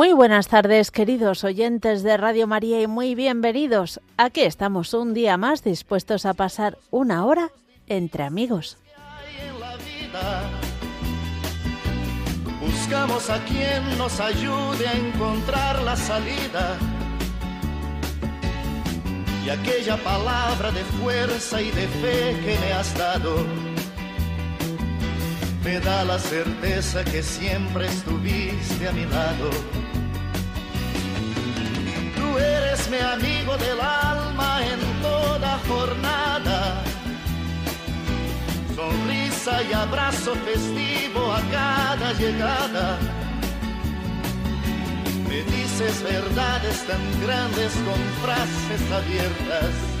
Muy buenas tardes, queridos oyentes de Radio María, y muy bienvenidos. Aquí estamos un día más dispuestos a pasar una hora entre amigos. Buscamos a quien nos ayude a encontrar la salida. Y aquella palabra de fuerza y de fe que me has dado me da la certeza que siempre estuviste a mi lado. Tú eres mi amigo del alma en toda jornada. Sonrisa y abrazo festivo a cada llegada. Me dices verdades tan grandes con frases abiertas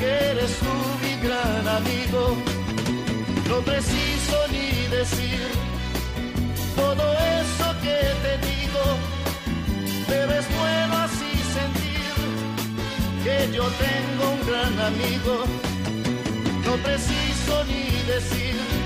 que eres tú mi gran amigo. No preciso ni decir todo eso que te digo, pero es así sentir que yo tengo un gran amigo. No preciso ni decir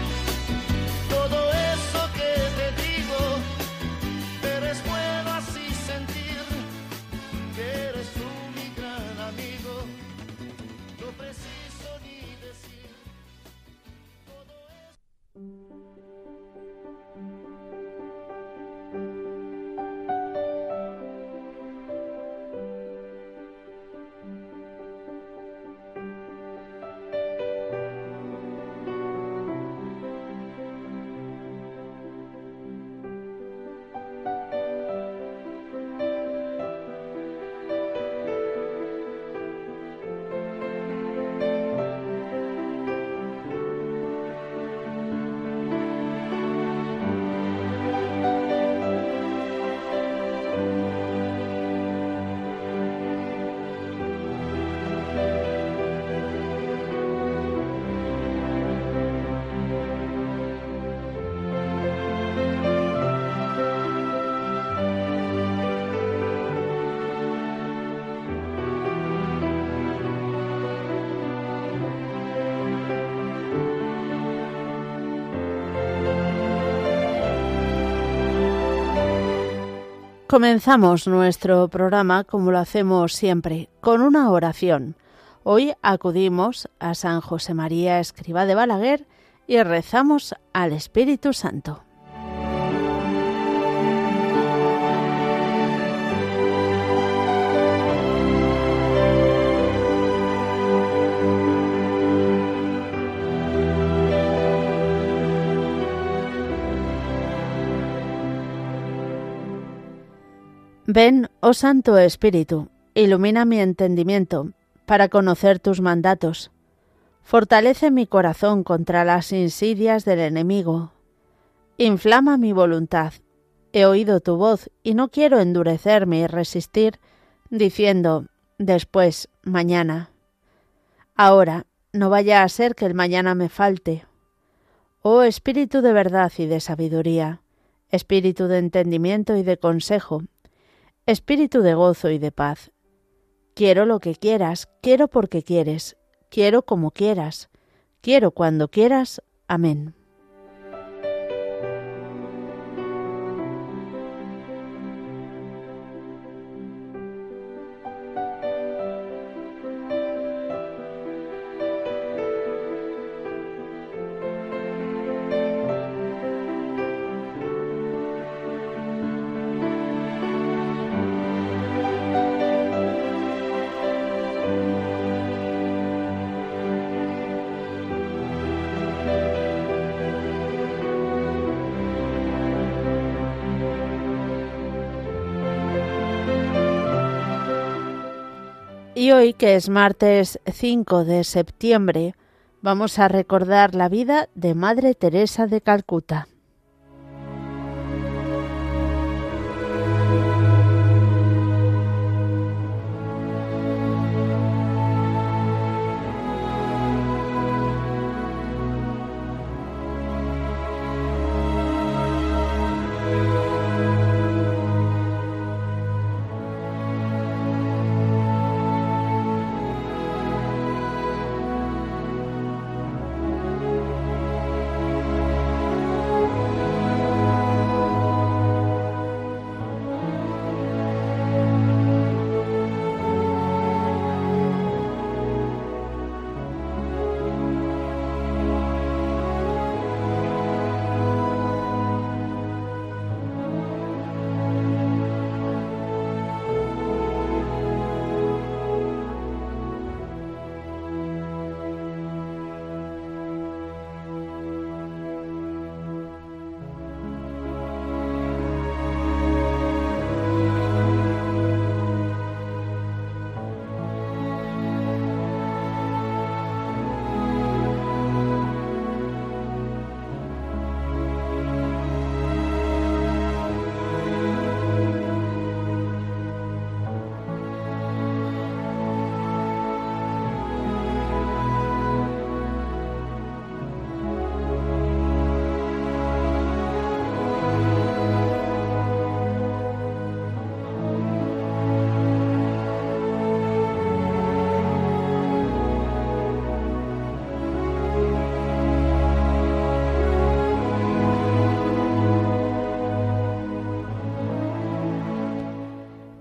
Comenzamos nuestro programa como lo hacemos siempre, con una oración. Hoy acudimos a San José María Escriba de Balaguer y rezamos al Espíritu Santo. Ven, oh Santo Espíritu, ilumina mi entendimiento para conocer tus mandatos. Fortalece mi corazón contra las insidias del enemigo. Inflama mi voluntad. He oído tu voz y no quiero endurecerme y resistir, diciendo, después, mañana. Ahora, no vaya a ser que el mañana me falte. Oh Espíritu de verdad y de sabiduría, Espíritu de entendimiento y de consejo, espíritu de gozo y de paz. Quiero lo que quieras, quiero porque quieres, quiero como quieras, quiero cuando quieras. Amén. Y hoy, que es martes 5 de septiembre, vamos a recordar la vida de Madre Teresa de Calcuta.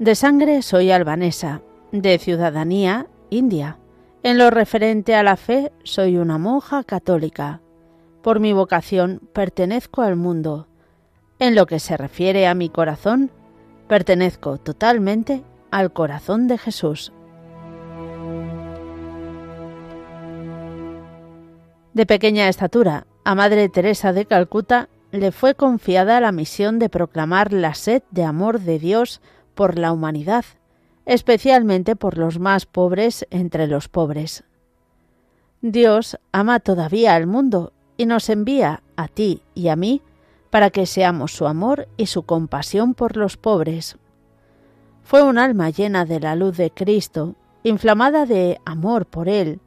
De sangre soy albanesa, de ciudadanía india. En lo referente a la fe soy una monja católica. Por mi vocación pertenezco al mundo. En lo que se refiere a mi corazón, pertenezco totalmente al corazón de Jesús. De pequeña estatura, a Madre Teresa de Calcuta le fue confiada la misión de proclamar la sed de amor de Dios por la humanidad, especialmente por los más pobres entre los pobres. Dios ama todavía al mundo y nos envía a ti y a mí para que seamos su amor y su compasión por los pobres. Fue un alma llena de la luz de Cristo, inflamada de amor por Él,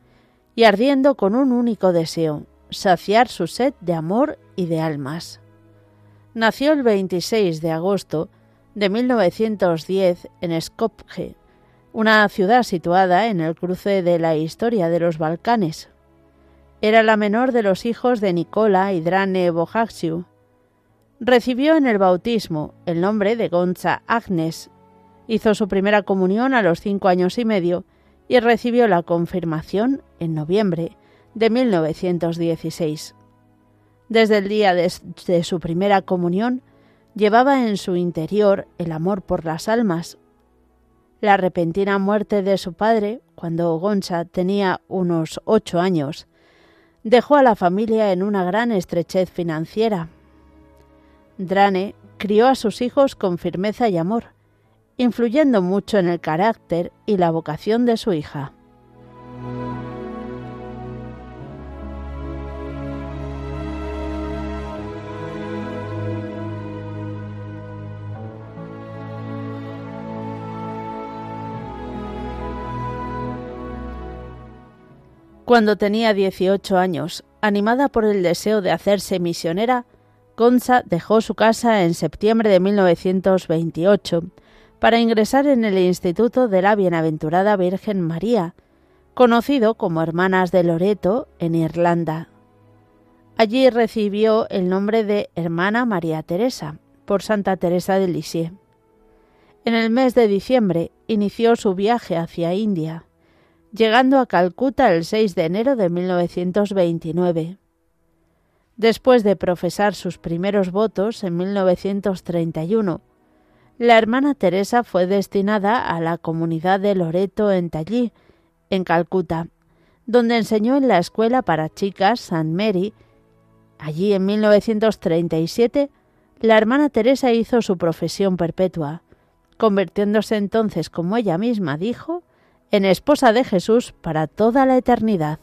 y ardiendo con un único deseo, saciar su sed de amor y de almas. Nació el 26 de agosto de 1910 en Skopje, una ciudad situada en el cruce de la historia de los Balcanes. Era la menor de los hijos de Nicola y Drane Bojaxiu. Recibió en el bautismo el nombre de Gonza Agnes. Hizo su primera comunión a los cinco años y medio y recibió la confirmación en noviembre de 1916. Desde el día de su primera comunión llevaba en su interior el amor por las almas. La repentina muerte de su padre, cuando Gonza tenía unos ocho años, dejó a la familia en una gran estrechez financiera. Drane crió a sus hijos con firmeza y amor, influyendo mucho en el carácter y la vocación de su hija. Cuando tenía 18 años, animada por el deseo de hacerse misionera, Gonza dejó su casa en septiembre de 1928 para ingresar en el Instituto de la Bienaventurada Virgen María, conocido como Hermanas de Loreto en Irlanda. Allí recibió el nombre de Hermana María Teresa, por Santa Teresa de Lisieux. En el mes de diciembre inició su viaje hacia India, llegando a Calcuta el 6 de enero de 1929. Después de profesar sus primeros votos en 1931, la hermana Teresa fue destinada a la comunidad de Loreto en Tallí, en Calcuta, donde enseñó en la escuela para chicas St. Mary. Allí en 1937 la hermana Teresa hizo su profesión perpetua, convirtiéndose entonces, como ella misma dijo, en esposa de Jesús para toda la eternidad.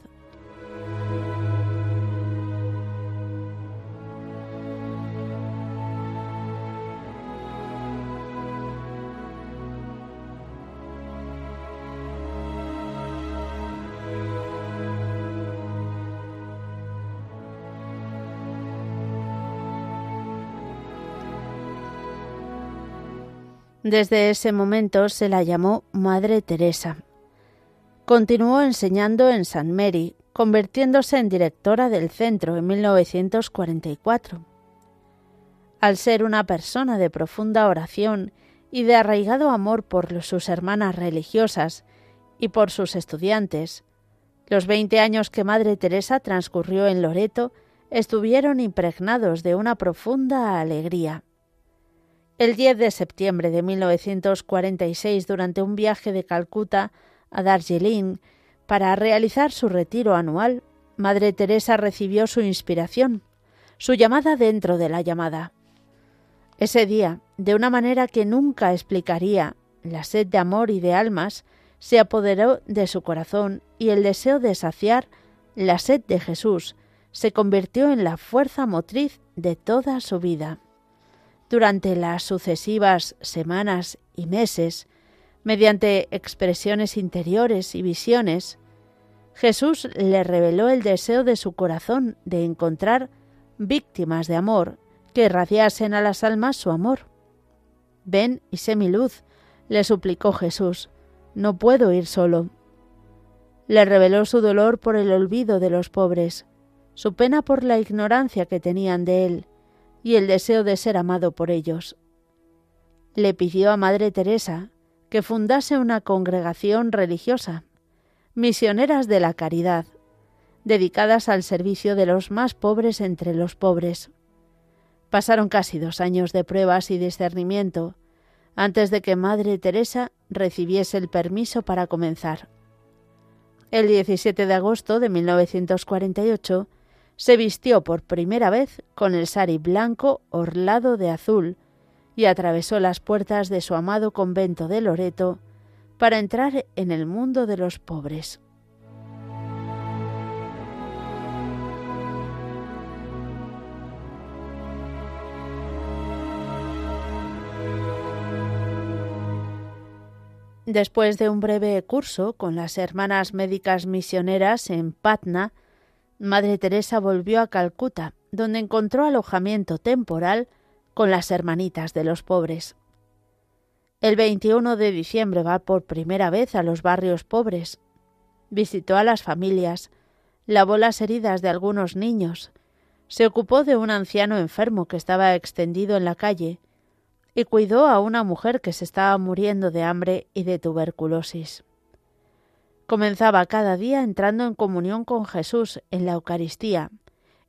Desde ese momento se la llamó Madre Teresa. Continuó enseñando en San Mary, convirtiéndose en directora del centro en 1944. Al ser una persona de profunda oración y de arraigado amor por sus hermanas religiosas y por sus estudiantes, los veinte años que Madre Teresa transcurrió en Loreto estuvieron impregnados de una profunda alegría. El 10 de septiembre de 1946, durante un viaje de Calcuta a Darjeeling para realizar su retiro anual, Madre Teresa recibió su inspiración, su llamada dentro de la llamada. Ese día, de una manera que nunca explicaría, la sed de amor y de almas se apoderó de su corazón y el deseo de saciar la sed de Jesús se convirtió en la fuerza motriz de toda su vida durante las sucesivas semanas y meses, mediante expresiones interiores y visiones, Jesús le reveló el deseo de su corazón de encontrar víctimas de amor que irradiasen a las almas su amor. Ven y sé mi luz, le suplicó Jesús, no puedo ir solo. Le reveló su dolor por el olvido de los pobres, su pena por la ignorancia que tenían de él, y el deseo de ser amado por ellos. Le pidió a Madre Teresa que fundase una congregación religiosa, misioneras de la caridad, dedicadas al servicio de los más pobres entre los pobres. Pasaron casi dos años de pruebas y discernimiento antes de que Madre Teresa recibiese el permiso para comenzar. El 17 de agosto de 1948 se vistió por primera vez con el sari blanco orlado de azul y atravesó las puertas de su amado convento de Loreto para entrar en el mundo de los pobres. Después de un breve curso con las hermanas médicas misioneras en Patna, Madre Teresa volvió a Calcuta, donde encontró alojamiento temporal con las hermanitas de los pobres. El 21 de diciembre va por primera vez a los barrios pobres. Visitó a las familias, lavó las heridas de algunos niños, se ocupó de un anciano enfermo que estaba extendido en la calle y cuidó a una mujer que se estaba muriendo de hambre y de tuberculosis. Comenzaba cada día entrando en comunión con Jesús en la Eucaristía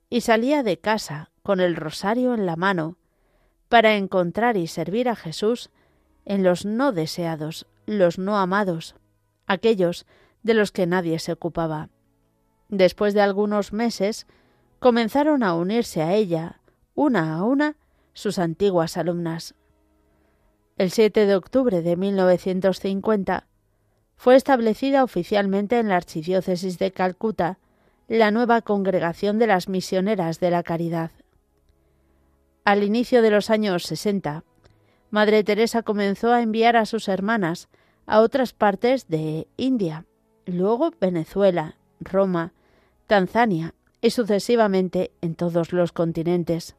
y salía de casa con el rosario en la mano para encontrar y servir a Jesús en los no deseados, los no amados, aquellos de los que nadie se ocupaba. Después de algunos meses, comenzaron a unirse a ella, una a una, sus antiguas alumnas. El 7 de octubre de 1950 fue establecida oficialmente en la Archidiócesis de Calcuta la nueva Congregación de las Misioneras de la Caridad. Al inicio de los años 60, Madre Teresa comenzó a enviar a sus hermanas a otras partes de India, luego Venezuela, Roma, Tanzania y sucesivamente en todos los continentes.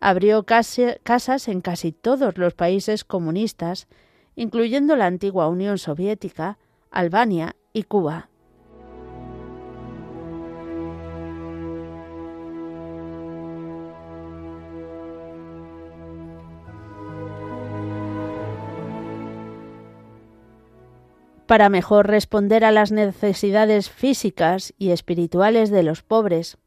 Abrió casas en casi todos los países comunistas, incluyendo la antigua Unión Soviética, Albania y Cuba. Para mejor responder a las necesidades físicas y espirituales de los pobres.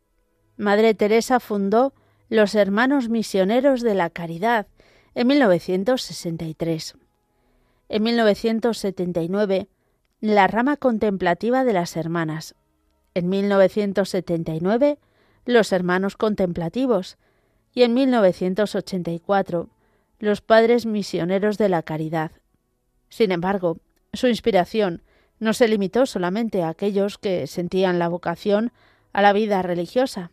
Madre Teresa fundó los Hermanos Misioneros de la Caridad en 1963. En 1979, la rama contemplativa de las hermanas. En 1979, los Hermanos Contemplativos. Y en 1984, los Padres Misioneros de la Caridad. Sin embargo, su inspiración no se limitó solamente a aquellos que sentían la vocación a la vida religiosa.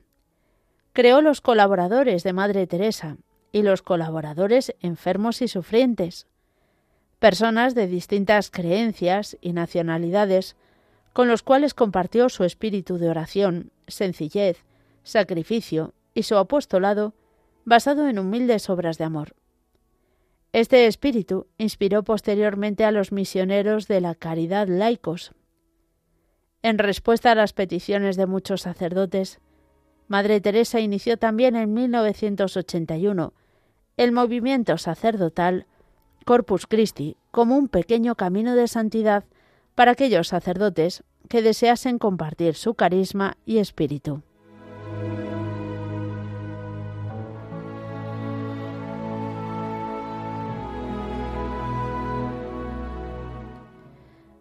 Creó los colaboradores de Madre Teresa y los colaboradores enfermos y sufrientes, personas de distintas creencias y nacionalidades, con los cuales compartió su espíritu de oración, sencillez, sacrificio y su apostolado basado en humildes obras de amor. Este espíritu inspiró posteriormente a los misioneros de la caridad laicos. En respuesta a las peticiones de muchos sacerdotes, Madre Teresa inició también en 1981 el movimiento sacerdotal Corpus Christi como un pequeño camino de santidad para aquellos sacerdotes que deseasen compartir su carisma y espíritu.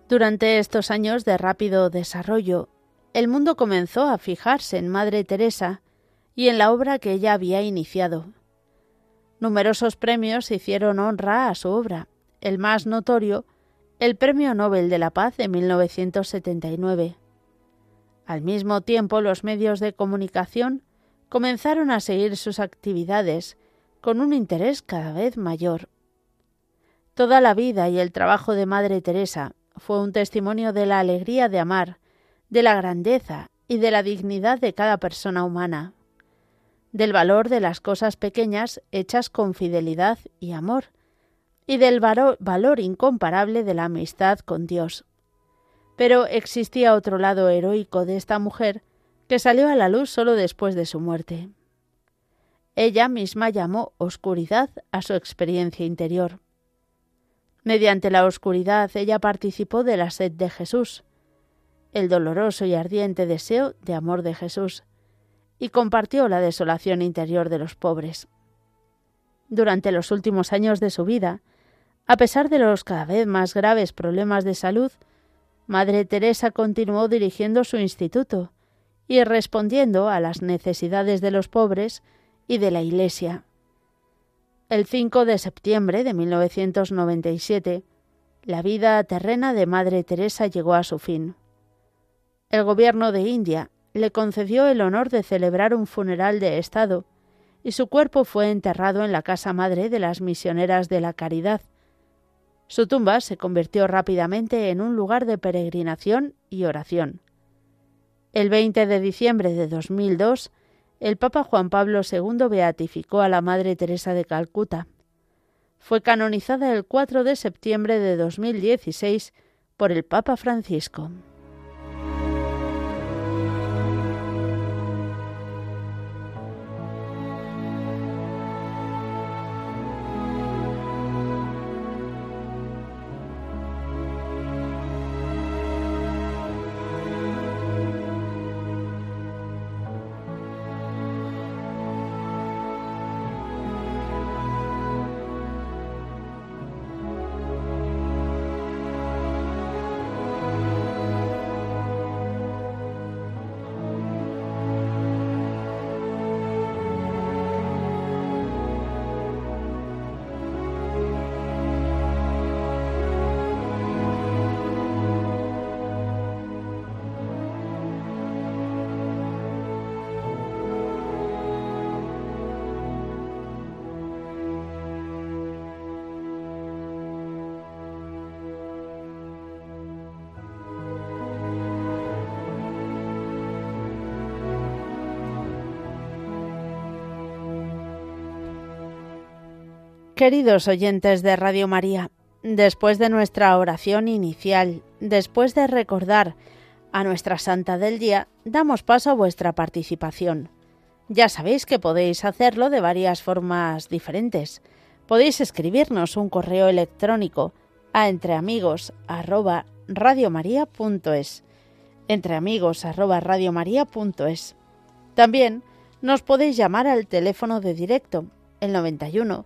Durante estos años de rápido desarrollo, el mundo comenzó a fijarse en Madre Teresa y en la obra que ella había iniciado. Numerosos premios hicieron honra a su obra, el más notorio, el Premio Nobel de la Paz de 1979. Al mismo tiempo, los medios de comunicación comenzaron a seguir sus actividades con un interés cada vez mayor. Toda la vida y el trabajo de Madre Teresa fue un testimonio de la alegría de amar, de la grandeza y de la dignidad de cada persona humana, del valor de las cosas pequeñas hechas con fidelidad y amor, y del valor incomparable de la amistad con Dios. Pero existía otro lado heroico de esta mujer que salió a la luz solo después de su muerte. Ella misma llamó oscuridad a su experiencia interior. Mediante la oscuridad ella participó de la sed de Jesús, el doloroso y ardiente deseo de amor de Jesús, y compartió la desolación interior de los pobres. Durante los últimos años de su vida, a pesar de los cada vez más graves problemas de salud, Madre Teresa continuó dirigiendo su instituto y respondiendo a las necesidades de los pobres y de la Iglesia. El 5 de septiembre de 1997, la vida terrena de Madre Teresa llegó a su fin. El gobierno de India le concedió el honor de celebrar un funeral de Estado, y su cuerpo fue enterrado en la casa madre de las misioneras de la caridad. Su tumba se convirtió rápidamente en un lugar de peregrinación y oración. El 20 de diciembre de 2002, el Papa Juan Pablo II beatificó a la Madre Teresa de Calcuta. Fue canonizada el 4 de septiembre de 2016 por el Papa Francisco. Queridos oyentes de Radio María, después de nuestra oración inicial, después de recordar a nuestra Santa del Día, damos paso a vuestra participación. Ya sabéis que podéis hacerlo de varias formas diferentes. Podéis escribirnos un correo electrónico a entreamigos@radiomaria.es. entreamigos@radiomaria.es. También nos podéis llamar al teléfono de directo, el 91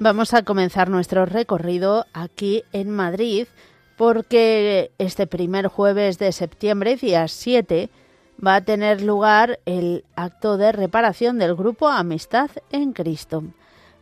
Vamos a comenzar nuestro recorrido aquí en Madrid porque este primer jueves de septiembre, día 7, va a tener lugar el acto de reparación del grupo Amistad en Cristo.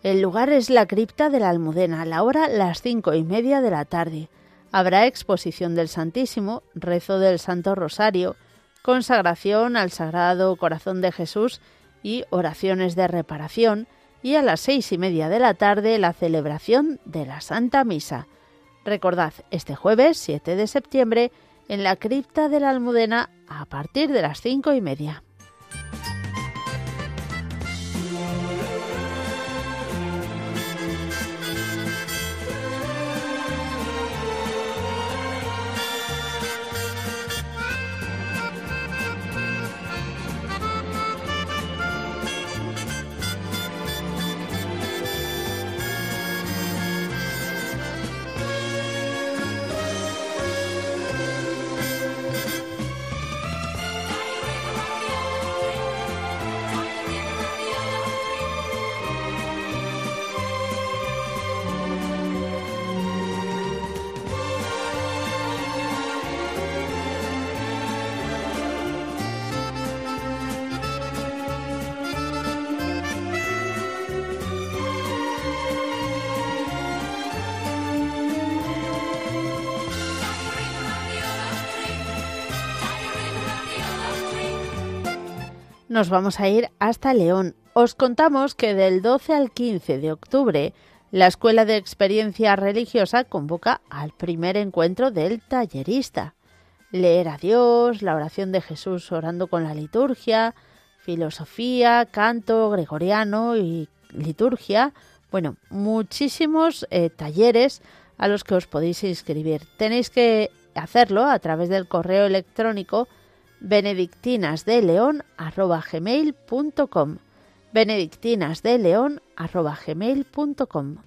El lugar es la cripta de la Almudena, la hora las cinco y media de la tarde. Habrá exposición del Santísimo, rezo del Santo Rosario, consagración al Sagrado Corazón de Jesús y oraciones de reparación, y a las seis y media de la tarde la celebración de la Santa Misa. Recordad, este jueves 7 de septiembre en la cripta de la Almudena a partir de las cinco y media. Nos vamos a ir hasta León. Os contamos que del 12 al 15 de octubre la Escuela de Experiencia Religiosa convoca al primer encuentro del tallerista. Leer a Dios, la oración de Jesús orando con la liturgia, filosofía, canto gregoriano y liturgia. Bueno, muchísimos eh, talleres a los que os podéis inscribir. Tenéis que hacerlo a través del correo electrónico benedictinasdeleon.com benedictinasdeleon.com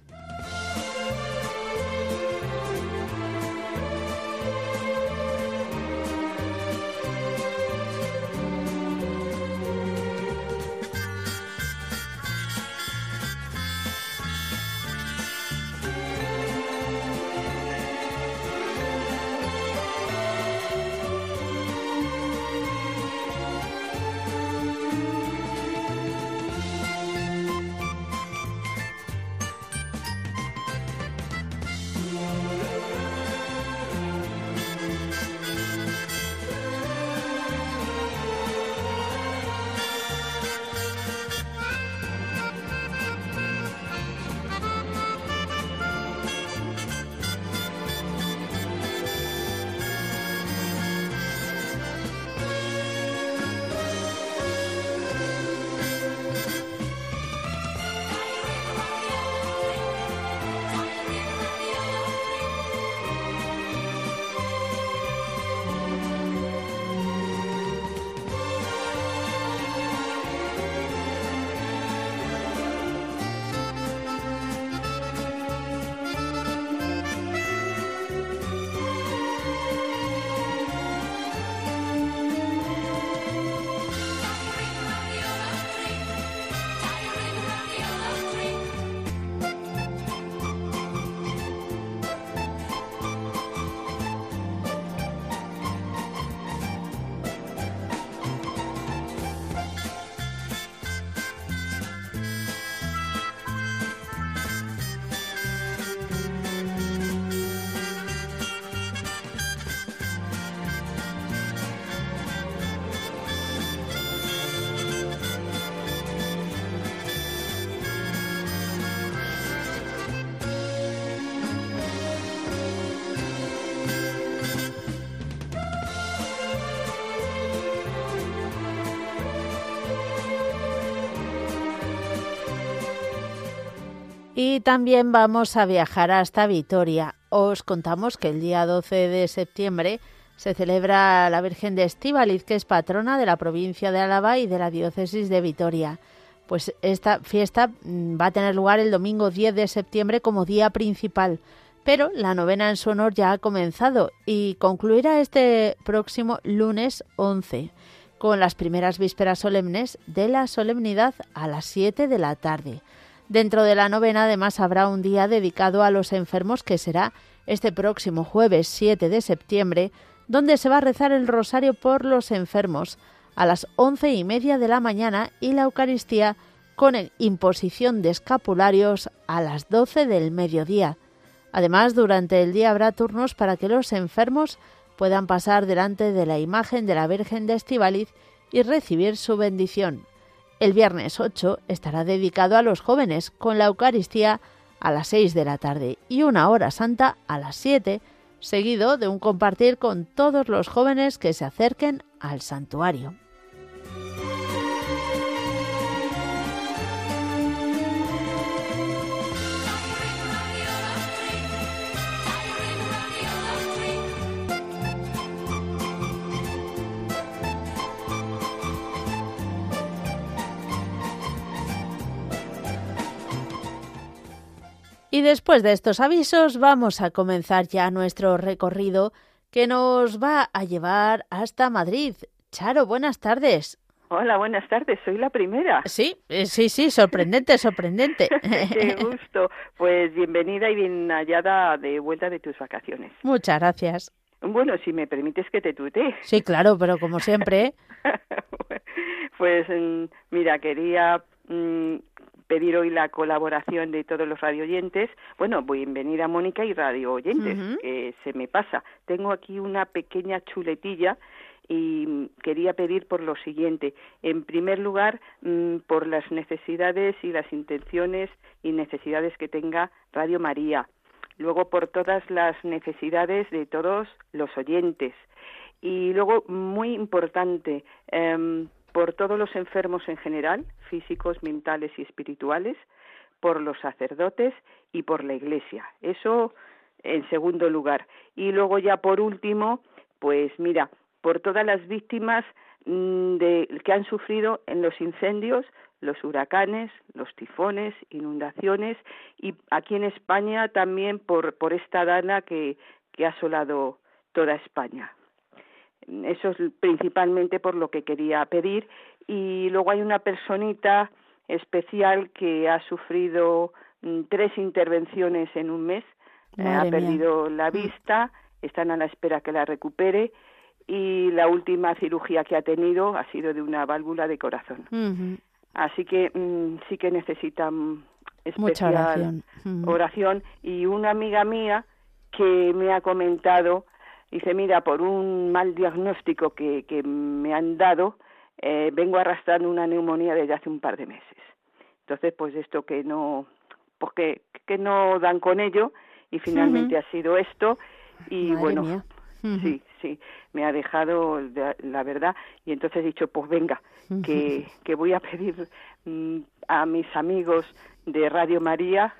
Y también vamos a viajar hasta Vitoria. Os contamos que el día 12 de septiembre se celebra la Virgen de Estíbaliz, que es patrona de la provincia de Álava y de la diócesis de Vitoria. Pues esta fiesta mm, va a tener lugar el domingo 10 de septiembre como día principal, pero la novena en su honor ya ha comenzado y concluirá este próximo lunes 11 con las primeras vísperas solemnes de la solemnidad a las 7 de la tarde. Dentro de la novena además habrá un día dedicado a los enfermos que será este próximo jueves 7 de septiembre donde se va a rezar el rosario por los enfermos a las once y media de la mañana y la Eucaristía con imposición de escapularios a las doce del mediodía. Además, durante el día habrá turnos para que los enfermos puedan pasar delante de la imagen de la Virgen de Estivaliz y recibir su bendición. El viernes 8 estará dedicado a los jóvenes con la Eucaristía a las 6 de la tarde y una hora santa a las 7 seguido de un compartir con todos los jóvenes que se acerquen al santuario. Y después de estos avisos vamos a comenzar ya nuestro recorrido que nos va a llevar hasta Madrid. Charo, buenas tardes. Hola, buenas tardes. Soy la primera. Sí, eh, sí, sí, sorprendente, sorprendente. Qué gusto. Pues bienvenida y bien hallada de vuelta de tus vacaciones. Muchas gracias. Bueno, si me permites que te tutee. Sí, claro, pero como siempre. pues mm, mira, quería mm, pedir hoy la colaboración de todos los radioyentes. Bueno, bienvenida Mónica y radio oyentes, que se me pasa. Tengo aquí una pequeña chuletilla y quería pedir por lo siguiente. En primer lugar, mm, por las necesidades y las intenciones y necesidades que tenga Radio María. Luego, por todas las necesidades de todos los oyentes. Y luego, muy importante, eh, por todos los enfermos en general, físicos, mentales y espirituales, por los sacerdotes y por la Iglesia. Eso en segundo lugar. Y luego ya por último, pues mira, por todas las víctimas mm, de, que han sufrido en los incendios, los huracanes, los tifones, inundaciones y aquí en España también por, por esta dana que, que ha asolado toda España. Eso es principalmente por lo que quería pedir. Y luego hay una personita especial que ha sufrido mm, tres intervenciones en un mes, eh, ha perdido la mm. vista, están a la espera que la recupere y la última cirugía que ha tenido ha sido de una válvula de corazón. Así que mm, sí que necesitan especial oración. Y una amiga mía que me ha comentado Dice, mira, por un mal diagnóstico que, que me han dado, eh, vengo arrastrando una neumonía desde hace un par de meses. Entonces, pues esto que no, porque pues que no dan con ello y finalmente ha sido esto y bueno, sí, sí, me ha dejado la verdad y entonces he dicho, pues venga, que, que voy a pedir mm, a mis amigos de Radio María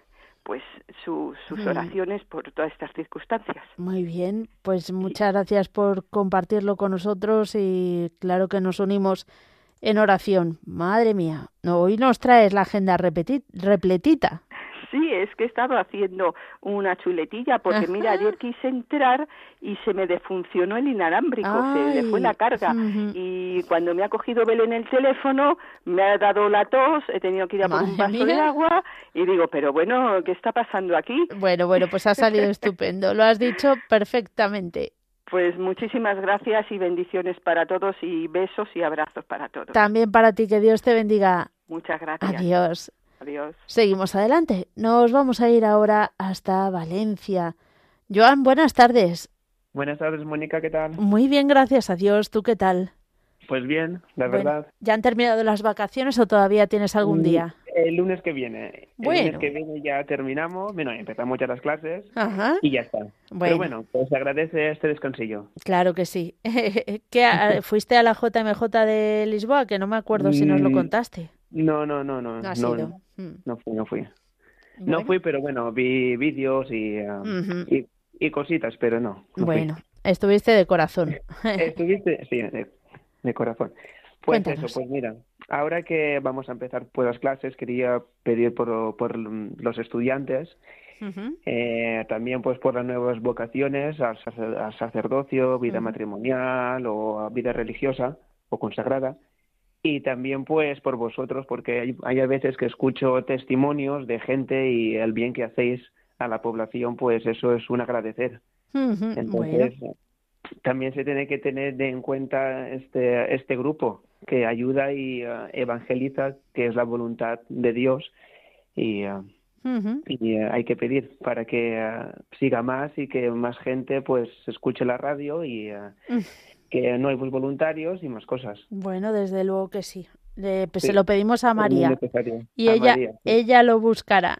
pues sus oraciones por todas estas circunstancias. Muy bien, pues muchas gracias por compartirlo con nosotros y claro que nos unimos en oración. Madre mía, hoy nos traes la agenda repletita. Sí, es que he estado haciendo una chuletilla porque mira, ayer quise entrar y se me defuncionó el inalámbrico, se le fue la carga y cuando me ha cogido Belén el teléfono me ha dado la tos, he tenido que ir a por un vaso de agua y digo, pero bueno, ¿qué está pasando aquí? Bueno, bueno, pues ha salido estupendo, lo has dicho perfectamente. Pues muchísimas gracias y bendiciones para todos y besos y abrazos para todos. También para ti, que Dios te bendiga. Muchas gracias. Adiós. Adiós. Seguimos adelante. Nos vamos a ir ahora hasta Valencia. Joan, buenas tardes. Buenas tardes, Mónica, ¿qué tal? Muy bien, gracias a Dios. ¿Tú qué tal? Pues bien, la verdad. ¿Ya han terminado las vacaciones o todavía tienes algún mm, día? El lunes que viene. El lunes que viene ya terminamos, bueno, empezamos ya las clases y ya está. Bueno. Pero bueno, pues agradece este descansillo. Claro que sí. ¿Qué, ¿Fuiste a la JMJ de Lisboa? Que no me acuerdo si nos lo mm, contaste. No, no, no, no. No, no, no, mm. no fui, no fui. No fui, pero bueno, vi vídeos y, y, y, cositas, pero no. bueno, estuviste de corazón. estuviste, sí, de, corazón. Pues eso, pues mira, ahora que vamos a empezar por las clases, quería pedir por, por los estudiantes, eh, también pues por las nuevas vocaciones al, sacerdocio, vida matrimonial o vida religiosa o consagrada, y también pues por vosotros, porque hay, hay veces que escucho testimonios de gente y el bien que hacéis a la población, pues eso es un agradecer. Entonces, también se tiene que tener en cuenta este, este grupo que ayuda y uh, evangeliza, que es la voluntad de Dios, y, uh, y hay que pedir para que siga más y que más gente pues escuche la radio y, mm que no hay voluntarios y más cosas. Bueno, desde luego que sí. pues Se lo pedimos a María. Y ella, ella lo buscará.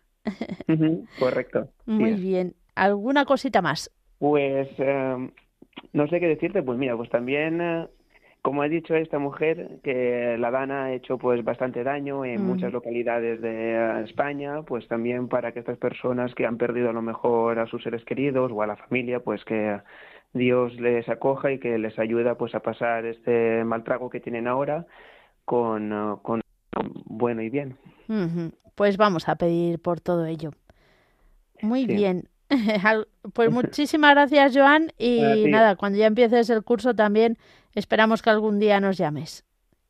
correcto. Muy bien. ¿Alguna cosita más? Pues em, no sé qué decirte. Pues mira, pues también, eh, como he dicho esta mujer, que la Dana ha hecho pues bastante daño en muchas localidades de eh, España, pues también para que estas personas que han perdido a lo mejor a sus seres queridos o a la familia, pues que Dios les acoja y que les ayuda pues a pasar este mal trago que tienen ahora con, con bueno y bien. Pues vamos a pedir por todo ello. Muy bien. pues muchísimas gracias, Joan. Y nada, cuando ya empieces el curso también esperamos que algún día nos llames.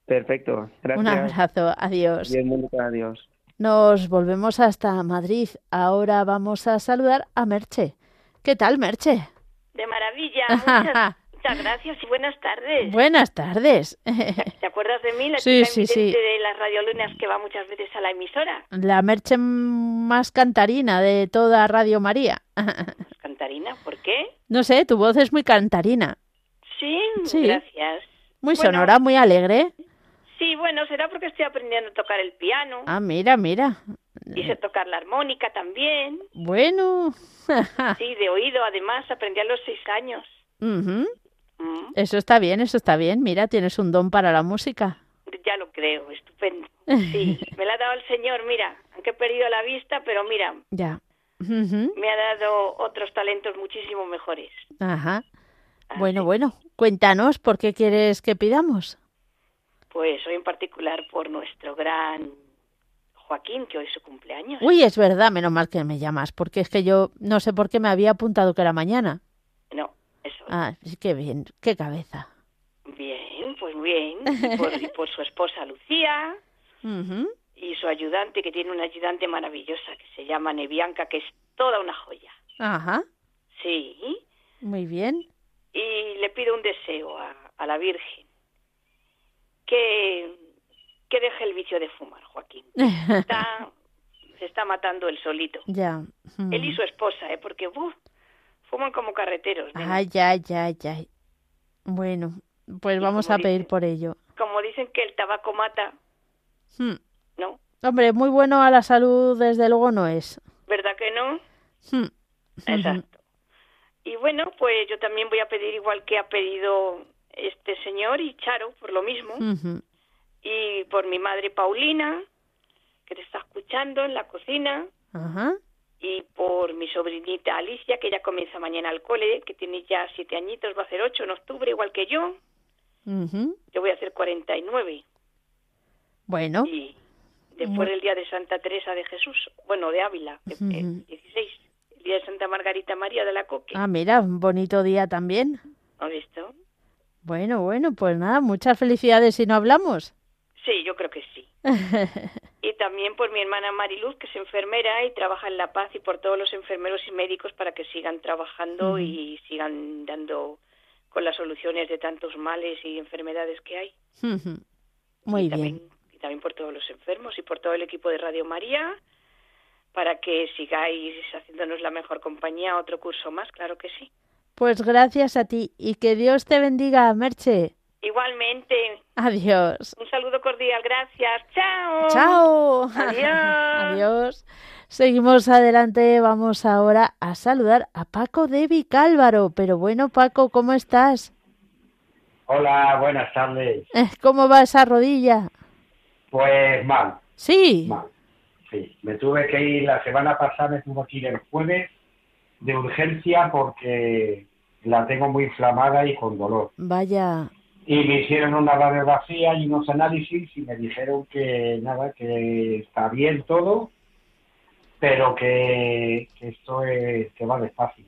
Perfecto. Gracias. Un abrazo. Adiós. Bien, adiós. Nos volvemos hasta Madrid. Ahora vamos a saludar a Merche. ¿Qué tal, Merche? De maravilla. Muchas, gracias y buenas tardes. Buenas tardes. ¿Te acuerdas de mí? La sí, sí, sí. de las radiolunas que va muchas veces a la emisora. La merche más cantarina de toda Radio María. ¿Cantarina? ¿Por qué? No sé, tu voz es muy cantarina. Sí, sí. gracias. Muy sonora, muy alegre. Sí, bueno, será porque estoy aprendiendo a tocar el piano. Ah, mira, mira. Y sé tocar la armónica también. Bueno. sí, de oído, además, aprendí a los seis años. Mm. Eso está bien, eso está bien. Mira, tienes un don para la música. Ya lo creo, estupendo. Sí, me la ha dado el Señor, mira, aunque he perdido la vista, pero mira. Ya. Me ha dado otros talentos muchísimo mejores. Ajá. Bueno, bueno, cuéntanos por qué quieres que pidamos. Pues hoy en particular por nuestro gran Joaquín, que hoy es su cumpleaños. Uy, es verdad, menos mal que me llamas, porque es que yo no sé por qué me había apuntado que era mañana. No, eso. Ah, qué bien, qué cabeza. Bien, pues bien. Y por, su esposa Lucía y su ayudante, que tiene una ayudante maravillosa que se llama Nebianca, que es toda una joya. Ajá. Sí. Muy bien. Y le pido un deseo a la Virgen que, que deje el vicio de fumar, Joaquín. Está, se está matando él solito. Ya. Él y su esposa, ¿eh? Porque fuman como carreteros. Ay, ay, ay, ay. Bueno, pues vamos a pedir por ello. Como dicen que el tabaco mata, hmm. ¿no? Hombre, muy bueno a la salud, desde luego no es. ¿Verdad que no? Hmm. Exacto. Y bueno, pues yo también voy a pedir igual que ha pedido este señor y Charo por lo mismo. Y por mi madre Paulina, que te está escuchando en la cocina. Y por mi sobrinita Alicia, que ya comienza mañana al cole, que tiene ya siete añitos, va a ser ocho en octubre, igual que yo. Yo voy a hacer cuarenta y nueve. Bueno. Y después del día de Santa Teresa de Jesús, bueno, de Ávila, el 16, el día de Santa Margarita María de la Coque. Ah, mira, un bonito día también. ¿Has visto? Bueno, bueno, pues nada, muchas felicidades si no hablamos. Sí, yo creo que sí. y también por mi hermana Mariluz, que es enfermera y trabaja en La Paz, y por todos los enfermeros y médicos para que sigan trabajando y sigan dando con las soluciones de tantos males y enfermedades que hay. Muy bien. También, y también por todos los enfermos y por todo el equipo de Radio María, para que sigáis haciéndonos la mejor compañía otro curso más, claro que sí. Pues gracias a ti y que Dios te bendiga, Merche. Igualmente. Adiós. Un saludo cordial, gracias. Chao. Chao. Adiós. Adiós. Seguimos adelante, vamos ahora a saludar a Paco de Vicálvaro. Pero bueno, Paco, ¿cómo estás? Hola, buenas tardes. ¿Cómo va esa rodilla? Pues mal. Sí. Mal. sí. Me tuve que ir la semana pasada, me tuve que ir el jueves de urgencia porque la tengo muy inflamada y con dolor. Vaya. Y me hicieron una radiografía y unos análisis y me dijeron que nada, que está bien todo, pero que, esto es, que va despacio,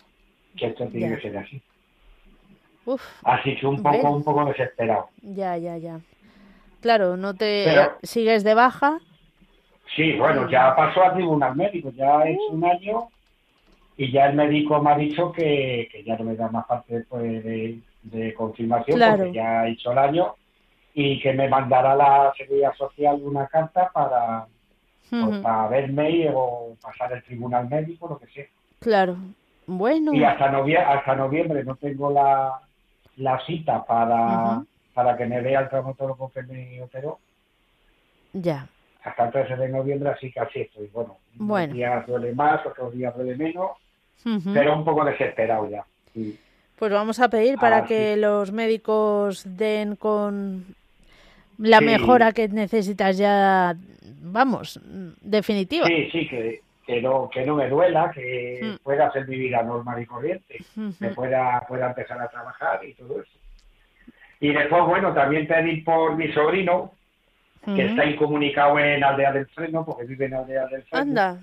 que esto tiene que ser así. Uf, así que un poco, un poco desesperado. Ya, ya, ya. Claro, no te sigues de baja. Sí, bueno, ya pasó a tribunal médico, ya es un año y ya el médico me ha dicho que, ya no me da más parte pues, de, confirmación porque ya ha hecho el año y que me mandará la seguridad social una carta para, pues, para verme o pasar el tribunal médico, lo que sea. Claro, bueno. Y hasta noviembre, hasta noviembre no tengo la, la cita para, para que me vea el traumatólogo que me operó. Ya. Hasta el 13 de noviembre, así que así estoy. Bueno, bueno. días duele más, otros días duele menos pero un poco desesperado ya. Pues vamos a pedir para que los médicos den con la mejora que necesitas ya, vamos, definitiva. Sí, sí, que, que, no, que no me duela, que mm. pueda hacer mi vida normal y corriente, que pueda, pueda empezar a trabajar y todo eso. Y después, bueno, también pedir por mi sobrino, que está incomunicado en Aldea del Freno, porque vive en Aldea del Freno. Anda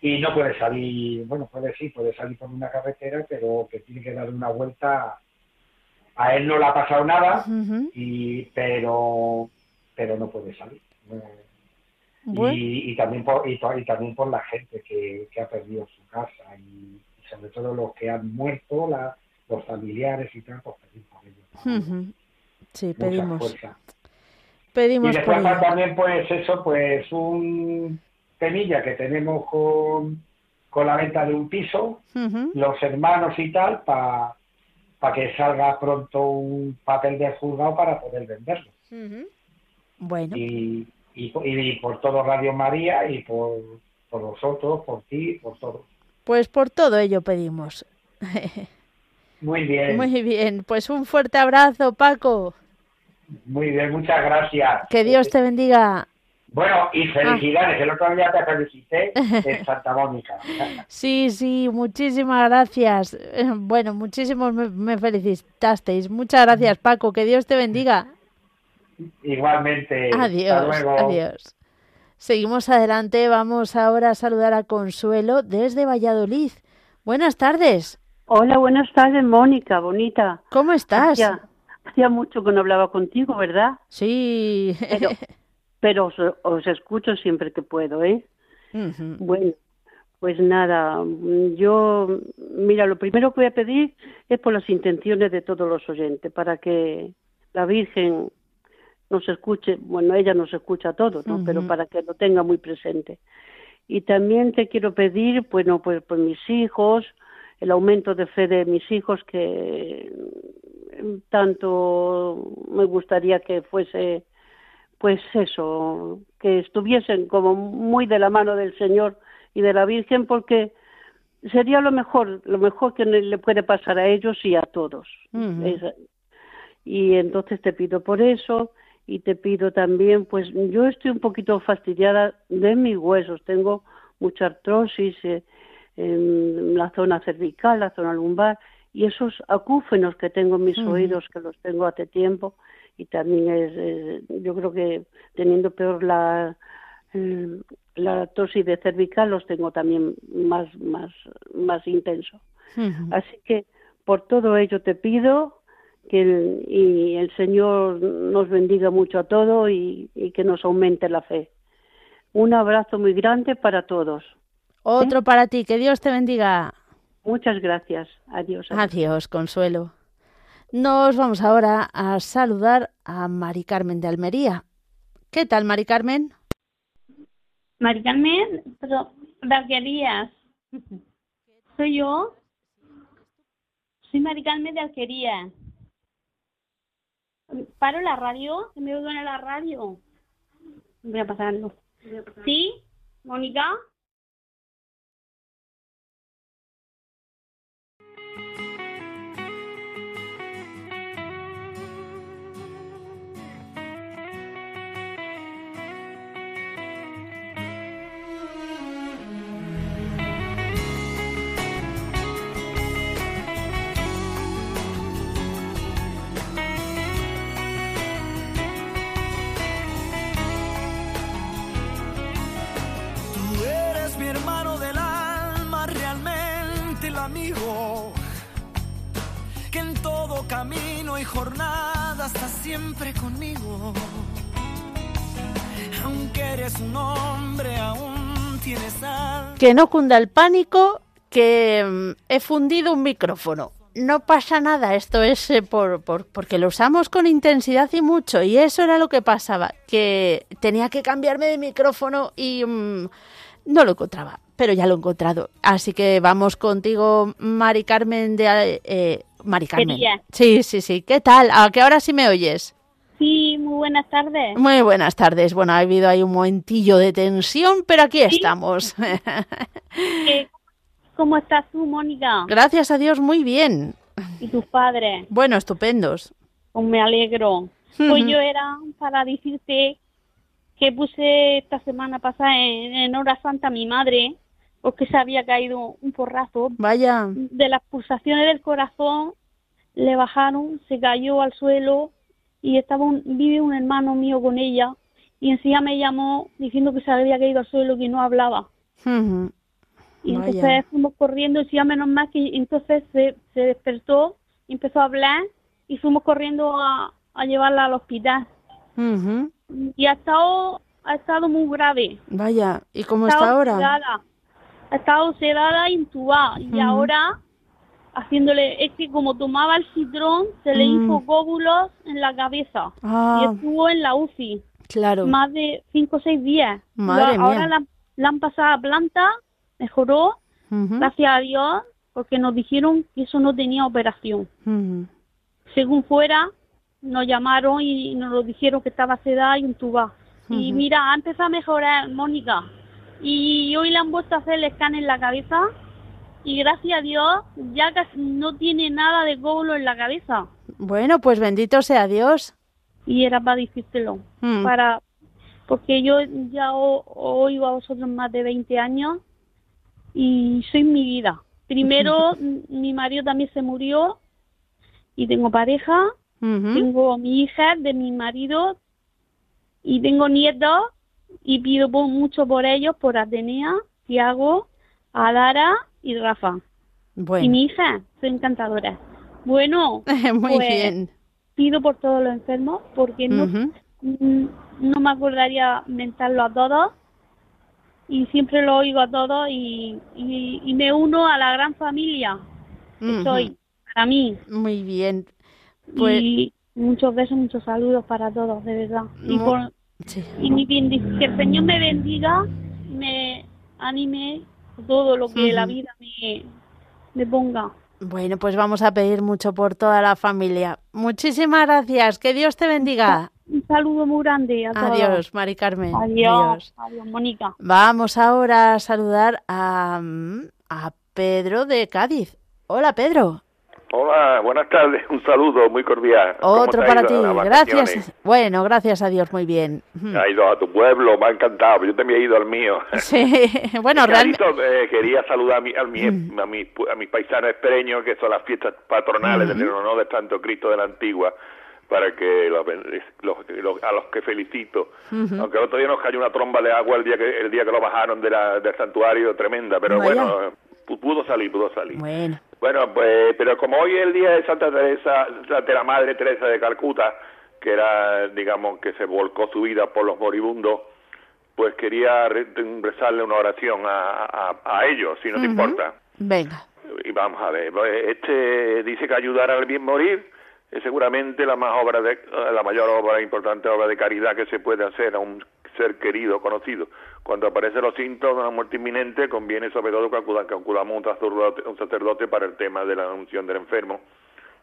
y no puede salir, bueno, puede sí, puede salir por una carretera, pero que tiene que dar una vuelta. A él no le ha pasado nada, y, pero, pero no puede salir. Y, también por, y, también por la gente que, ha perdido su casa y, sobre todo los que han muerto, la, los familiares y tal, pues pedir por ellos. Sí, pedimos. Pedimos y después también, pues eso, pues un temilla que tenemos con, con la venta de un piso, los hermanos y tal, para que salga pronto un papel de juzgado para poder venderlo. Bueno. Y, y, por todo Radio María y por, por vosotros, por ti, por todo. Pues por todo ello pedimos. Muy bien. Muy bien, pues un fuerte abrazo, Paco. Muy bien, muchas gracias. Que Dios te bendiga. Bueno, y felicidades, el otro día te felicité en Santa Mónica. Sí, sí, muchísimas gracias. Bueno, muchísimos me, felicitasteis. Muchas gracias, Paco, que Dios te bendiga. Igualmente. Adiós, adiós. Seguimos adelante, vamos ahora a saludar a Consuelo desde Valladolid. Buenas tardes. Hola, buenas tardes, Mónica, bonita. ¿Cómo estás? Hacía, mucho que no hablaba contigo, ¿verdad? Sí. pero os, escucho siempre que puedo, ¿eh? Bueno, pues nada, yo, mira, lo primero que voy a pedir es por las intenciones de todos los oyentes, para que la Virgen nos escuche, bueno, ella nos escucha a todos, ¿no? Pero para que lo tenga muy presente. Y también te quiero pedir, bueno, pues por mis hijos, el aumento de fe de mis hijos, que tanto me gustaría que fuese pues eso, que estuviesen como muy de la mano del Señor y de la Virgen, porque sería lo mejor, lo mejor que le puede pasar a ellos y a todos. y entonces te pido por eso y te pido también, pues yo estoy un poquito fastidiada de mis huesos, tengo mucha artrosis eh, en la zona cervical, la zona lumbar, y esos acúfenos que tengo en mis oídos, que los tengo hace tiempo, y también es, yo creo que teniendo peor la la tosis de cervical los tengo también más más más intenso. Así que por todo ello te pido que el, y el Señor nos bendiga mucho a todos y, que nos aumente la fe. Un abrazo muy grande para todos. Otro para ti. Que Dios te bendiga. Muchas gracias. Adiós, adiós Consuelo nos vamos ahora a saludar a Mari Carmen de Almería. ¿Qué tal, Mari Carmen? Mari Carmen, pero de Alquerías. ¿Soy yo? Soy Mari Carmen de Alquería. ¿Paro la radio? ¿Me oigo en la radio? Voy a pasarlo. ¿Sí? ¿Mónica? Siempre conmigo. Aunque eres un hombre, aún tienes. Que no cunda el pánico, que mm, he fundido un micrófono no pasa nada, esto es eh, por, por, porque lo usamos con intensidad y mucho, y eso era lo que pasaba, que tenía que cambiarme de micrófono y mm, no lo encontraba, pero ya lo he encontrado. Así que vamos contigo, Mari Carmen de... Eh, Mari Carmen. Sí, sí, sí. ¿Qué tal? ¿A qué hora sí me oyes? Sí, muy buenas tardes. Muy buenas tardes. Bueno, ha habido ahí un momentillo de tensión, pero aquí estamos. ¿Cómo estás tú, Mónica? Gracias a Dios, muy bien. ¿Y tus padres? Bueno, estupendos. Pues me alegro. Pues yo era para decirte que puse esta semana pasada en, hora santa a mi madre porque se había caído un porrazo. Vaya. De las pulsaciones del corazón le bajaron, se cayó al suelo y estaba un, vive un hermano mío con ella y encima me llamó diciendo que se había caído al suelo y que no hablaba. Y entonces fuimos corriendo, y ya menos mal que entonces se, se despertó, empezó a hablar y fuimos corriendo a, a llevarla al hospital. Y ha estado, ha estado muy grave. Vaya, ¿y cómo está ahora? Ha estado sedada intubada y ahora haciéndole, es que como tomaba el citrón, se le hizo góbulos en la cabeza y ah. estuvo en la UCI. Claro. Más de cinco o seis días. Madre ahora La, la han pasado a planta mejoró, gracias a Dios, porque nos dijeron que eso no tenía operación. Según fuera, nos llamaron y nos lo dijeron que estaba sedada y entubada. Y mira, ha empezado a mejorar, Mónica. Y hoy le han vuelto a hacer el escáner en la cabeza y gracias a Dios ya casi no tiene nada de góbulo en la cabeza. Bueno, pues bendito sea Dios. Y era para decírtelo, para porque yo ya oigo a vosotros más de 20 años y soy mi vida. Primero, mi marido también se murió y tengo pareja, tengo mi hija de mi marido y tengo nietos y pido mucho por ellos, por Atenea, Tiago, Adara y Rafa. Y mi hija, soy encantadora. Bueno, muy pues, bien. Pido por todos los enfermos porque no, no me acordaría mentarlo a todos y siempre lo oigo a todos y, y, me uno a la gran familia que soy para mí. Muy bien. Pues... Y muchos besos, muchos saludos para todos, de verdad. Y, por, y mi que el Señor me bendiga, me anime todo lo que la vida me, me ponga. Bueno, pues vamos a pedir mucho por toda la familia. Muchísimas gracias. Que Dios te bendiga. Un saludo muy grande a todos. Adiós, Mari Carmen. Adiós. Adiós, Mónica. Vamos ahora a saludar a, a Pedro de Cádiz. Hola, Pedro. Hola, buenas tardes. Un saludo muy cordial. Otro para ti. Gracias. Bueno, gracias a Dios, muy bien. Ha ido a tu pueblo, me ha encantado. Yo también he ido al mío. Sí, bueno, realmente. Eh, quería saludar a, mi, a, mi, a, mis paisanos espereños, que son las fiestas patronales del honor de Santo Cristo de la Antigua para que los, a los que felicito. Aunque el otro día nos cayó una tromba de agua el día que el día que lo bajaron de la, del santuario, tremenda, pero bueno, pudo salir, pudo salir. Bueno. Bueno, pues, pero como hoy es el día de Santa Teresa, de la Madre Teresa de Calcuta, que era, digamos, que se volcó su vida por los moribundos, pues quería rezarle una oración a, a, ellos, si no te importa. Venga. Y vamos a ver, pues, este dice que ayudar al bien morir es seguramente la más obra de, la mayor obra importante obra de caridad que se puede hacer a un ser querido, conocido. Cuando aparecen los síntomas de una muerte inminente, conviene sobre todo que, acudamos un sacerdote, un sacerdote para el tema de la unción del enfermo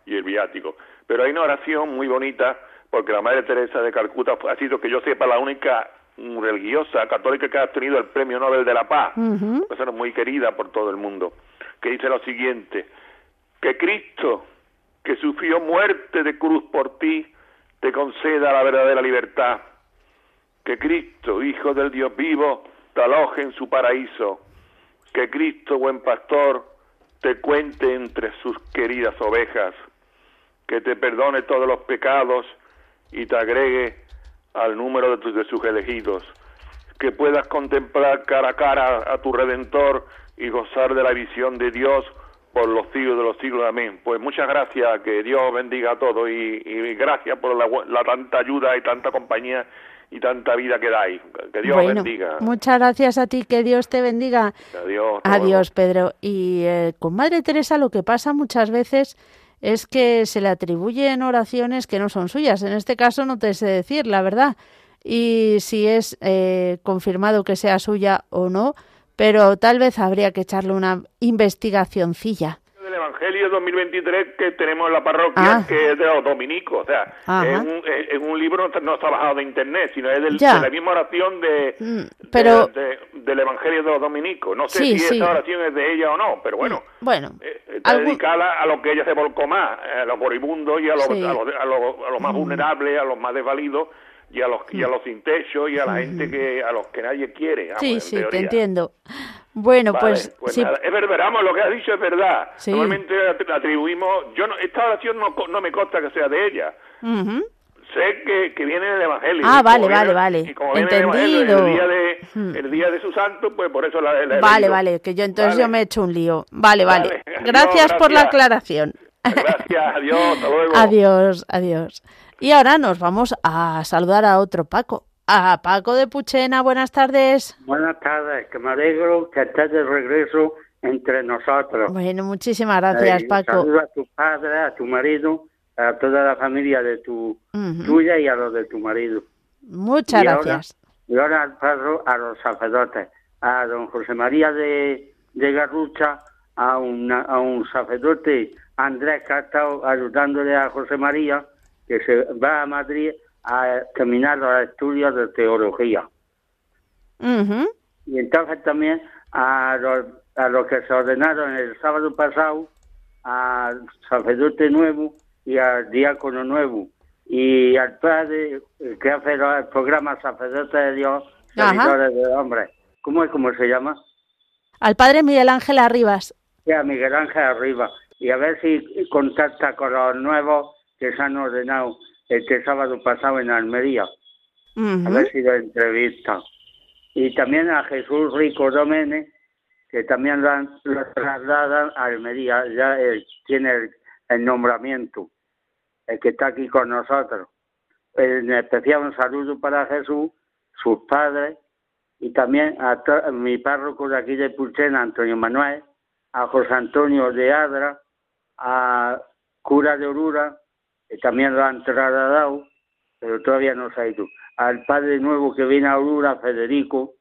y el viático. Pero hay una oración muy bonita, porque la Madre Teresa de Calcuta ha sido, que yo sepa, la única religiosa católica que ha obtenido el Premio Nobel de la Paz, uh persona muy querida por todo el mundo, que dice lo siguiente, que Cristo que sufrió muerte de cruz por ti, te conceda la verdadera libertad. Que Cristo, Hijo del Dios vivo, te aloje en su paraíso. Que Cristo, buen pastor, te cuente entre sus queridas ovejas. Que te perdone todos los pecados y te agregue al número de, tus, sus elegidos. Que puedas contemplar cara a cara a tu Redentor y gozar de la visión de Dios por los siglos de los siglos. Amén. Pues muchas gracias, que Dios bendiga a todos y, gracias por la, tanta ayuda y tanta compañía y tanta vida que dais. Que Dios bendiga. Muchas gracias a ti, que Dios te bendiga. Adiós. Adiós, Pedro. Y eh, con Madre Teresa lo que pasa muchas veces es que se le atribuyen oraciones que no son suyas. En este caso no te sé decir, la verdad. Y si es eh, confirmado que sea suya o no, pero tal vez habría que echarle una investigacioncilla. El Evangelio 2023 que tenemos en la parroquia, ah. que es de los dominicos, o sea, es un, es un, libro no está bajado de internet, sino es del, de la misma oración de, mm, pero... del Evangelio de los dominicos. No sé si esa oración es de ella o no, pero bueno, mm, bueno eh, está dedicada a lo que ella se volcó más, a los moribundos y a los, a los, a los, más mm. vulnerables, a los más desvalidos y a los y a los sin techo y a la gente que a los que nadie quiere. sí, sí, te entiendo. Bueno, pues, pues es verdad, lo que has dicho es verdad. Normalmente atribuimos, yo no, esta oración no, no me consta que sea de ella. Sé que, que viene del Evangelio. Ah, vale, vale, vale. Entendido. El, día de, el día de su santo, pues por eso la, Vale, vale, que yo entonces yo me he hecho un lío. Vale, vale. Gracias, por la aclaración. Gracias, adiós, hasta luego. Adiós, adiós. Y ahora nos vamos a saludar a otro Paco. A Paco de Puchena, buenas tardes. Buenas tardes, que me alegro que estés de regreso entre nosotros. Bueno, muchísimas gracias, eh, Paco. Saludo a tu padre, a tu marido, a toda la familia de tu tuya y a los de tu marido. Muchas gracias. y ahora al paso a los sacerdotes, a don José María de, de Garrucha, a, una, a un sacerdote, Andrés, que ha estado ayudándole a José María, que se va a Madrid a terminar los estudios de teología. Y entonces también a los, a los que se ordenaron el sábado pasado, al sacerdote nuevo y al diácono nuevo, y al padre que hace el programa Sacerdote de Dios, Servidores de Hombres. ¿Cómo es cómo se llama? Al padre Miguel Ángel Arribas. Sí, a Miguel Ángel Arribas. Y a ver si contacta con los nuevos que se han ordenado este sábado pasado en Almería. A ver si lo entrevista. Y también a Jesús Rico Domene, que también lo, han, trasladan a Almería, ya tiene el, nombramiento, el que está aquí con nosotros. En especial un saludo para Jesús, sus padres, y también a, mi párroco de aquí de Pulchena, Antonio Manuel, a José Antonio de Adra, a cura de Orura, también lo han trasladado, pero todavía no se ha ido. Al padre nuevo que viene a Aurora, Federico,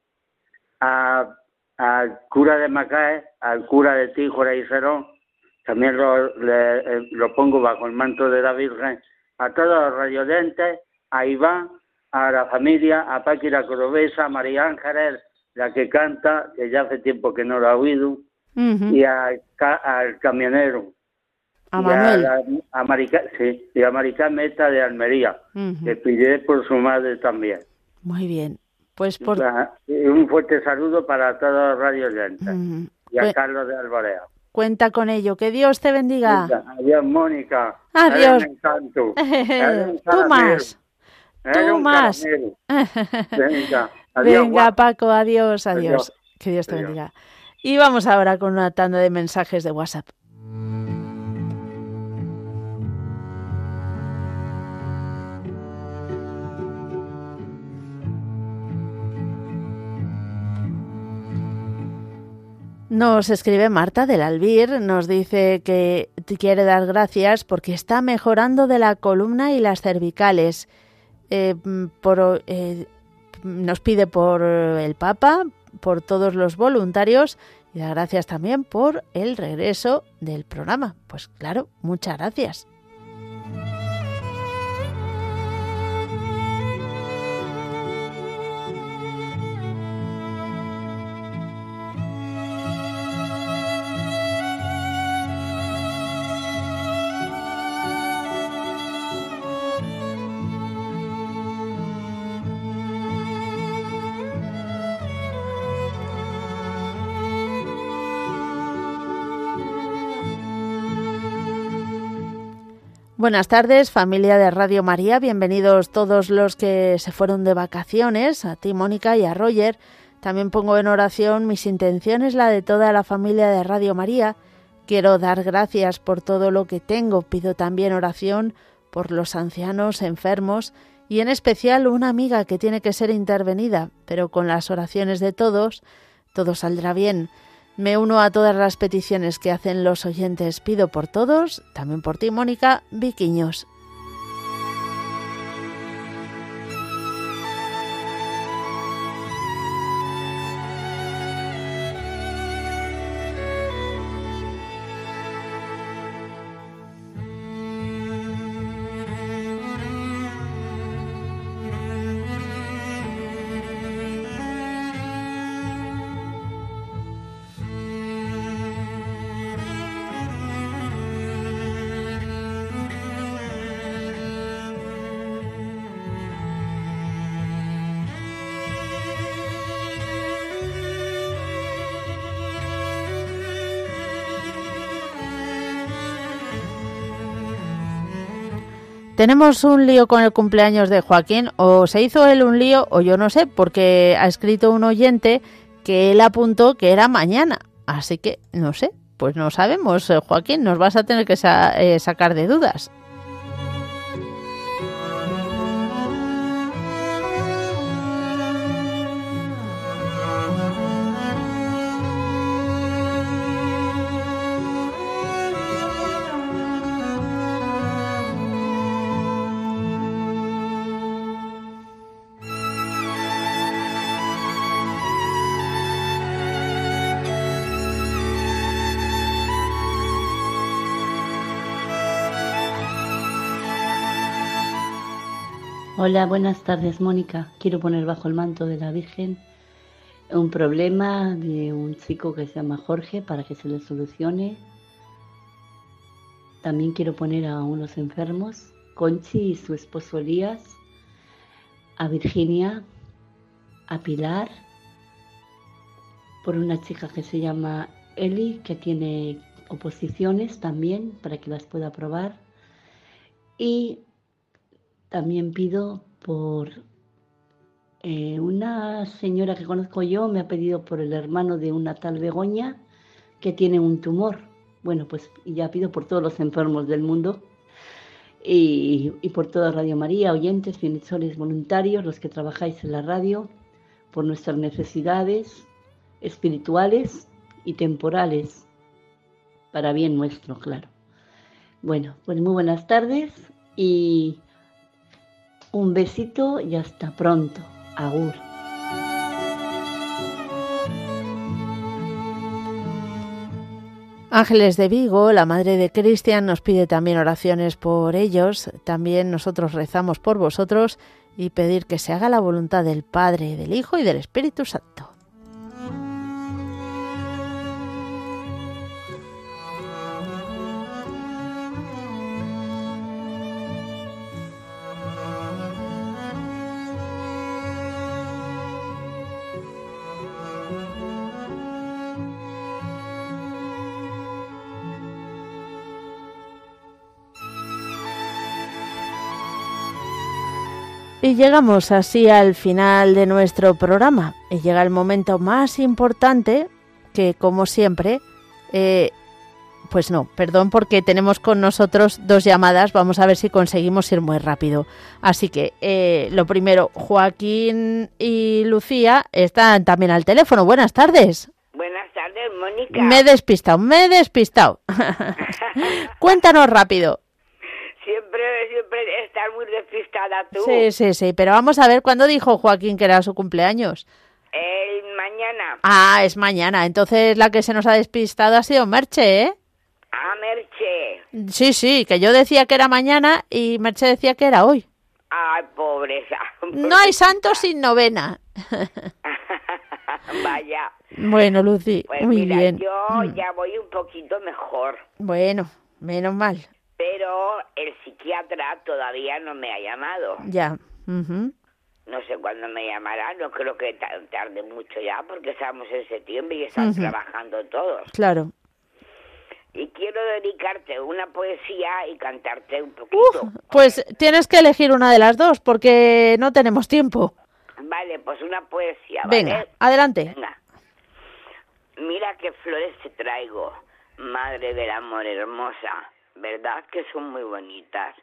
a, al cura de Macaé, al cura de Tíjora y Cerón, también lo, eh, lo pongo bajo el manto de la Virgen, a todos los radiodentes, a Iván, a la familia, a Páquira Cordobesa, a María Ángeles, la que canta, que ya hace tiempo que no lo ha oído, y al camionero, a Manuel. a, Marica, sí, y a Marica Meta de Almería, que pide por su madre también. Muy bien. Pues por... Un fuerte saludo para todos los radios y a Carlos de Alborea. Cuenta con ello. Que Dios te bendiga. Adiós, Mónica. Adiós. Tú más. Tú más. Venga, Venga, Paco. Adiós, adiós. Que Dios te bendiga. Y vamos ahora con una tanda de mensajes de WhatsApp. Nos escribe Marta del Albir, nos dice que quiere dar gracias porque está mejorando de la columna y las cervicales. Eh, eh, nos pide por el Papa, por todos los voluntarios y da gracias también por el regreso del programa. Pues claro, muchas gracias. Buenas tardes, familia de Radio María. Bienvenidos todos los que se fueron de vacaciones, a ti, Mónica, y a Roger. También pongo en oración mis intenciones, la de toda la familia de Radio María, Quiero dar gracias por todo lo que tengo. Pido también oración por los ancianos enfermos y en especial una amiga que tiene que ser intervenida, pero con las oraciones de todos, todo saldrá bien. Me uno a todas las peticiones que hacen los oyentes. Pido por todos, también por ti, Mónica, Viquiños. Tenemos un lío con el cumpleaños de Joaquín, o se hizo él un lío, o yo no sé, porque ha escrito un oyente que él apuntó que era mañana. Así que, no sé, pues no sabemos, eh, Joaquín, nos vas a tener que eh, sacar de dudas. Hola, buenas tardes, Mónica. Quiero poner bajo el manto de la Virgen un problema de un chico que se llama Jorge para que se le solucione. También quiero poner a unos enfermos, Conchi y su esposo Elías, a Virginia, a Pilar, por una chica que se llama Eli, que tiene oposiciones también para que las pueda probar. Y también pido por eh, una señora que conozco yo, me ha pedido por el hermano de una tal Begoña que tiene un tumor. Bueno, pues ya pido por todos los enfermos del mundo y, por toda Radio María, oyentes, bienhechores voluntarios, los que trabajáis en la radio, por nuestras necesidades espirituales y temporales, para bien nuestro, claro. Bueno, pues muy buenas tardes y un besito y hasta pronto. Agur. Ángeles de Vigo, la madre de Cristian, nos pide también oraciones por ellos. También nosotros rezamos por vosotros y pedir que se haga la voluntad del Padre, del Hijo y del Espíritu Santo. Y llegamos así al final de nuestro programa. Y llega el momento más importante que, como siempre, eh, pues no, perdón porque tenemos con nosotros dos llamadas. Vamos a ver si conseguimos ir muy rápido. Así que, eh, lo primero, Joaquín y Lucía están también al teléfono. Buenas tardes. Buenas tardes, Mónica. Me he despistado, me he despistado. Cuéntanos rápido. Siempre, estás muy despistada tú. Sí, sí, sí, pero vamos a ver, ¿cuándo dijo Joaquín que era su cumpleaños? El mañana. Ah, es mañana. Entonces la que se nos ha despistado ha sido Merche, ¿eh? Ah, Merche. Sí, sí, que yo decía que era mañana y Merche decía que era hoy. Ay, pobreza. No hay santos sin novena. Vaya. Bueno, Lucy, pues muy mira, bien. Yo Mm. ya voy un poquito mejor. Bueno, menos mal. Pero el psiquiatra todavía no me ha llamado. Ya. No sé cuándo me llamará, no creo que ta- tarde mucho ya, porque estamos en septiembre y están trabajando todos. Claro. Y quiero dedicarte una poesía y cantarte un poquito. Pues tienes que elegir una de las dos porque no tenemos tiempo. Vale, pues una poesía, ¿vale? Venga, adelante. Venga. Mira qué flores te traigo, Madre del Amor Hermosa, ¿verdad que son muy bonitas?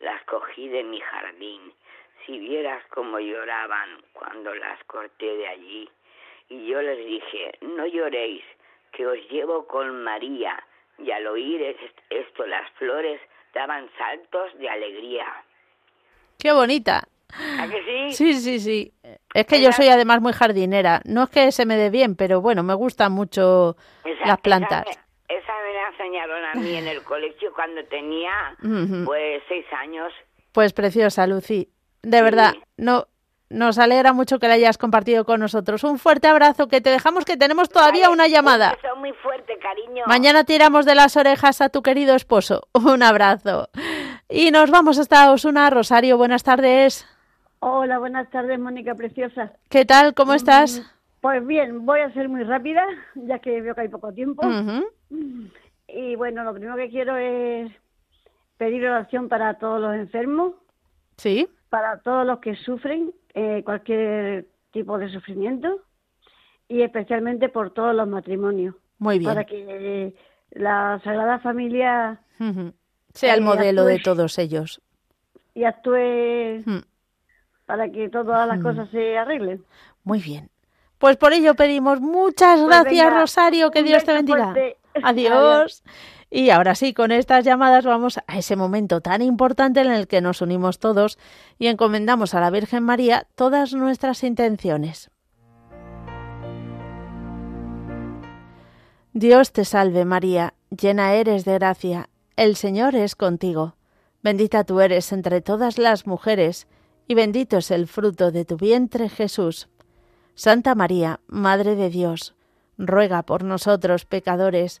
Las cogí de mi jardín. Si vieras cómo lloraban cuando las corté de allí. Y yo les dije, no lloréis, que os llevo con María. Y al oír esto las flores daban saltos de alegría. ¡Qué bonita! ¿A que sí? Sí, sí, sí. Es que yo soy además muy jardinera. No es que se me dé bien, pero bueno, me gustan mucho las plantas. Enseñaron a mí en el colegio cuando tenía pues seis años. Pues preciosa, Lucy. De verdad, no, nos alegra mucho que la hayas compartido con nosotros. Un fuerte abrazo, que te dejamos que tenemos todavía una llamada. Un muy fuerte, cariño. Mañana tiramos de las orejas a tu querido esposo. Un abrazo. Y nos vamos hasta Osuna. Rosario, buenas tardes. Hola, buenas tardes, Mónica Preciosa. ¿Qué tal? ¿Cómo estás? Pues bien, voy a ser muy rápida, ya que veo que hay poco tiempo. Y bueno, lo primero que quiero es pedir oración para todos los enfermos. Sí. Para todos los que sufren eh, cualquier tipo de sufrimiento. Y especialmente por todos los matrimonios. Muy bien. Para que la Sagrada Familia sea el modelo de todos ellos. Y actúe para que todas las cosas se arreglen. Muy bien. Pues por ello pedimos muchas pues gracias, Rosario, que Dios te bendiga. Adiós. Y ahora sí, con estas llamadas vamos a ese momento tan importante en el que nos unimos todos y encomendamos a la Virgen María todas nuestras intenciones. Dios te salve María, llena eres de gracia, el Señor es contigo. Bendita tú eres entre todas las mujeres, y bendito es el fruto de tu vientre Jesús. Santa María, Madre de Dios, ruega por nosotros pecadores,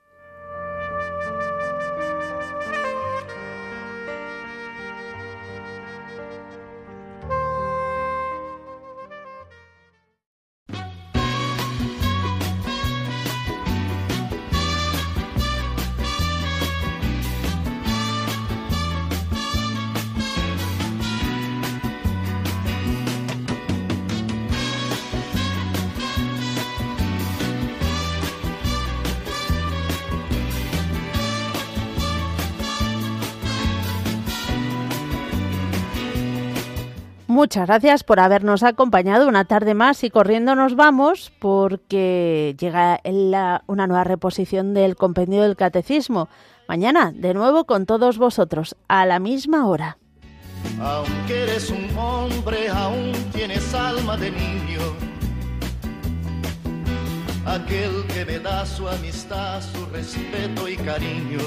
Muchas gracias por habernos acompañado una tarde más y corriendo nos vamos porque llega una nueva reposición del compendio del catecismo. Mañana, de nuevo con todos vosotros, a la misma hora. Aunque eres un hombre, aún tienes alma de niño. Aquel que me da su amistad, su respeto y cariño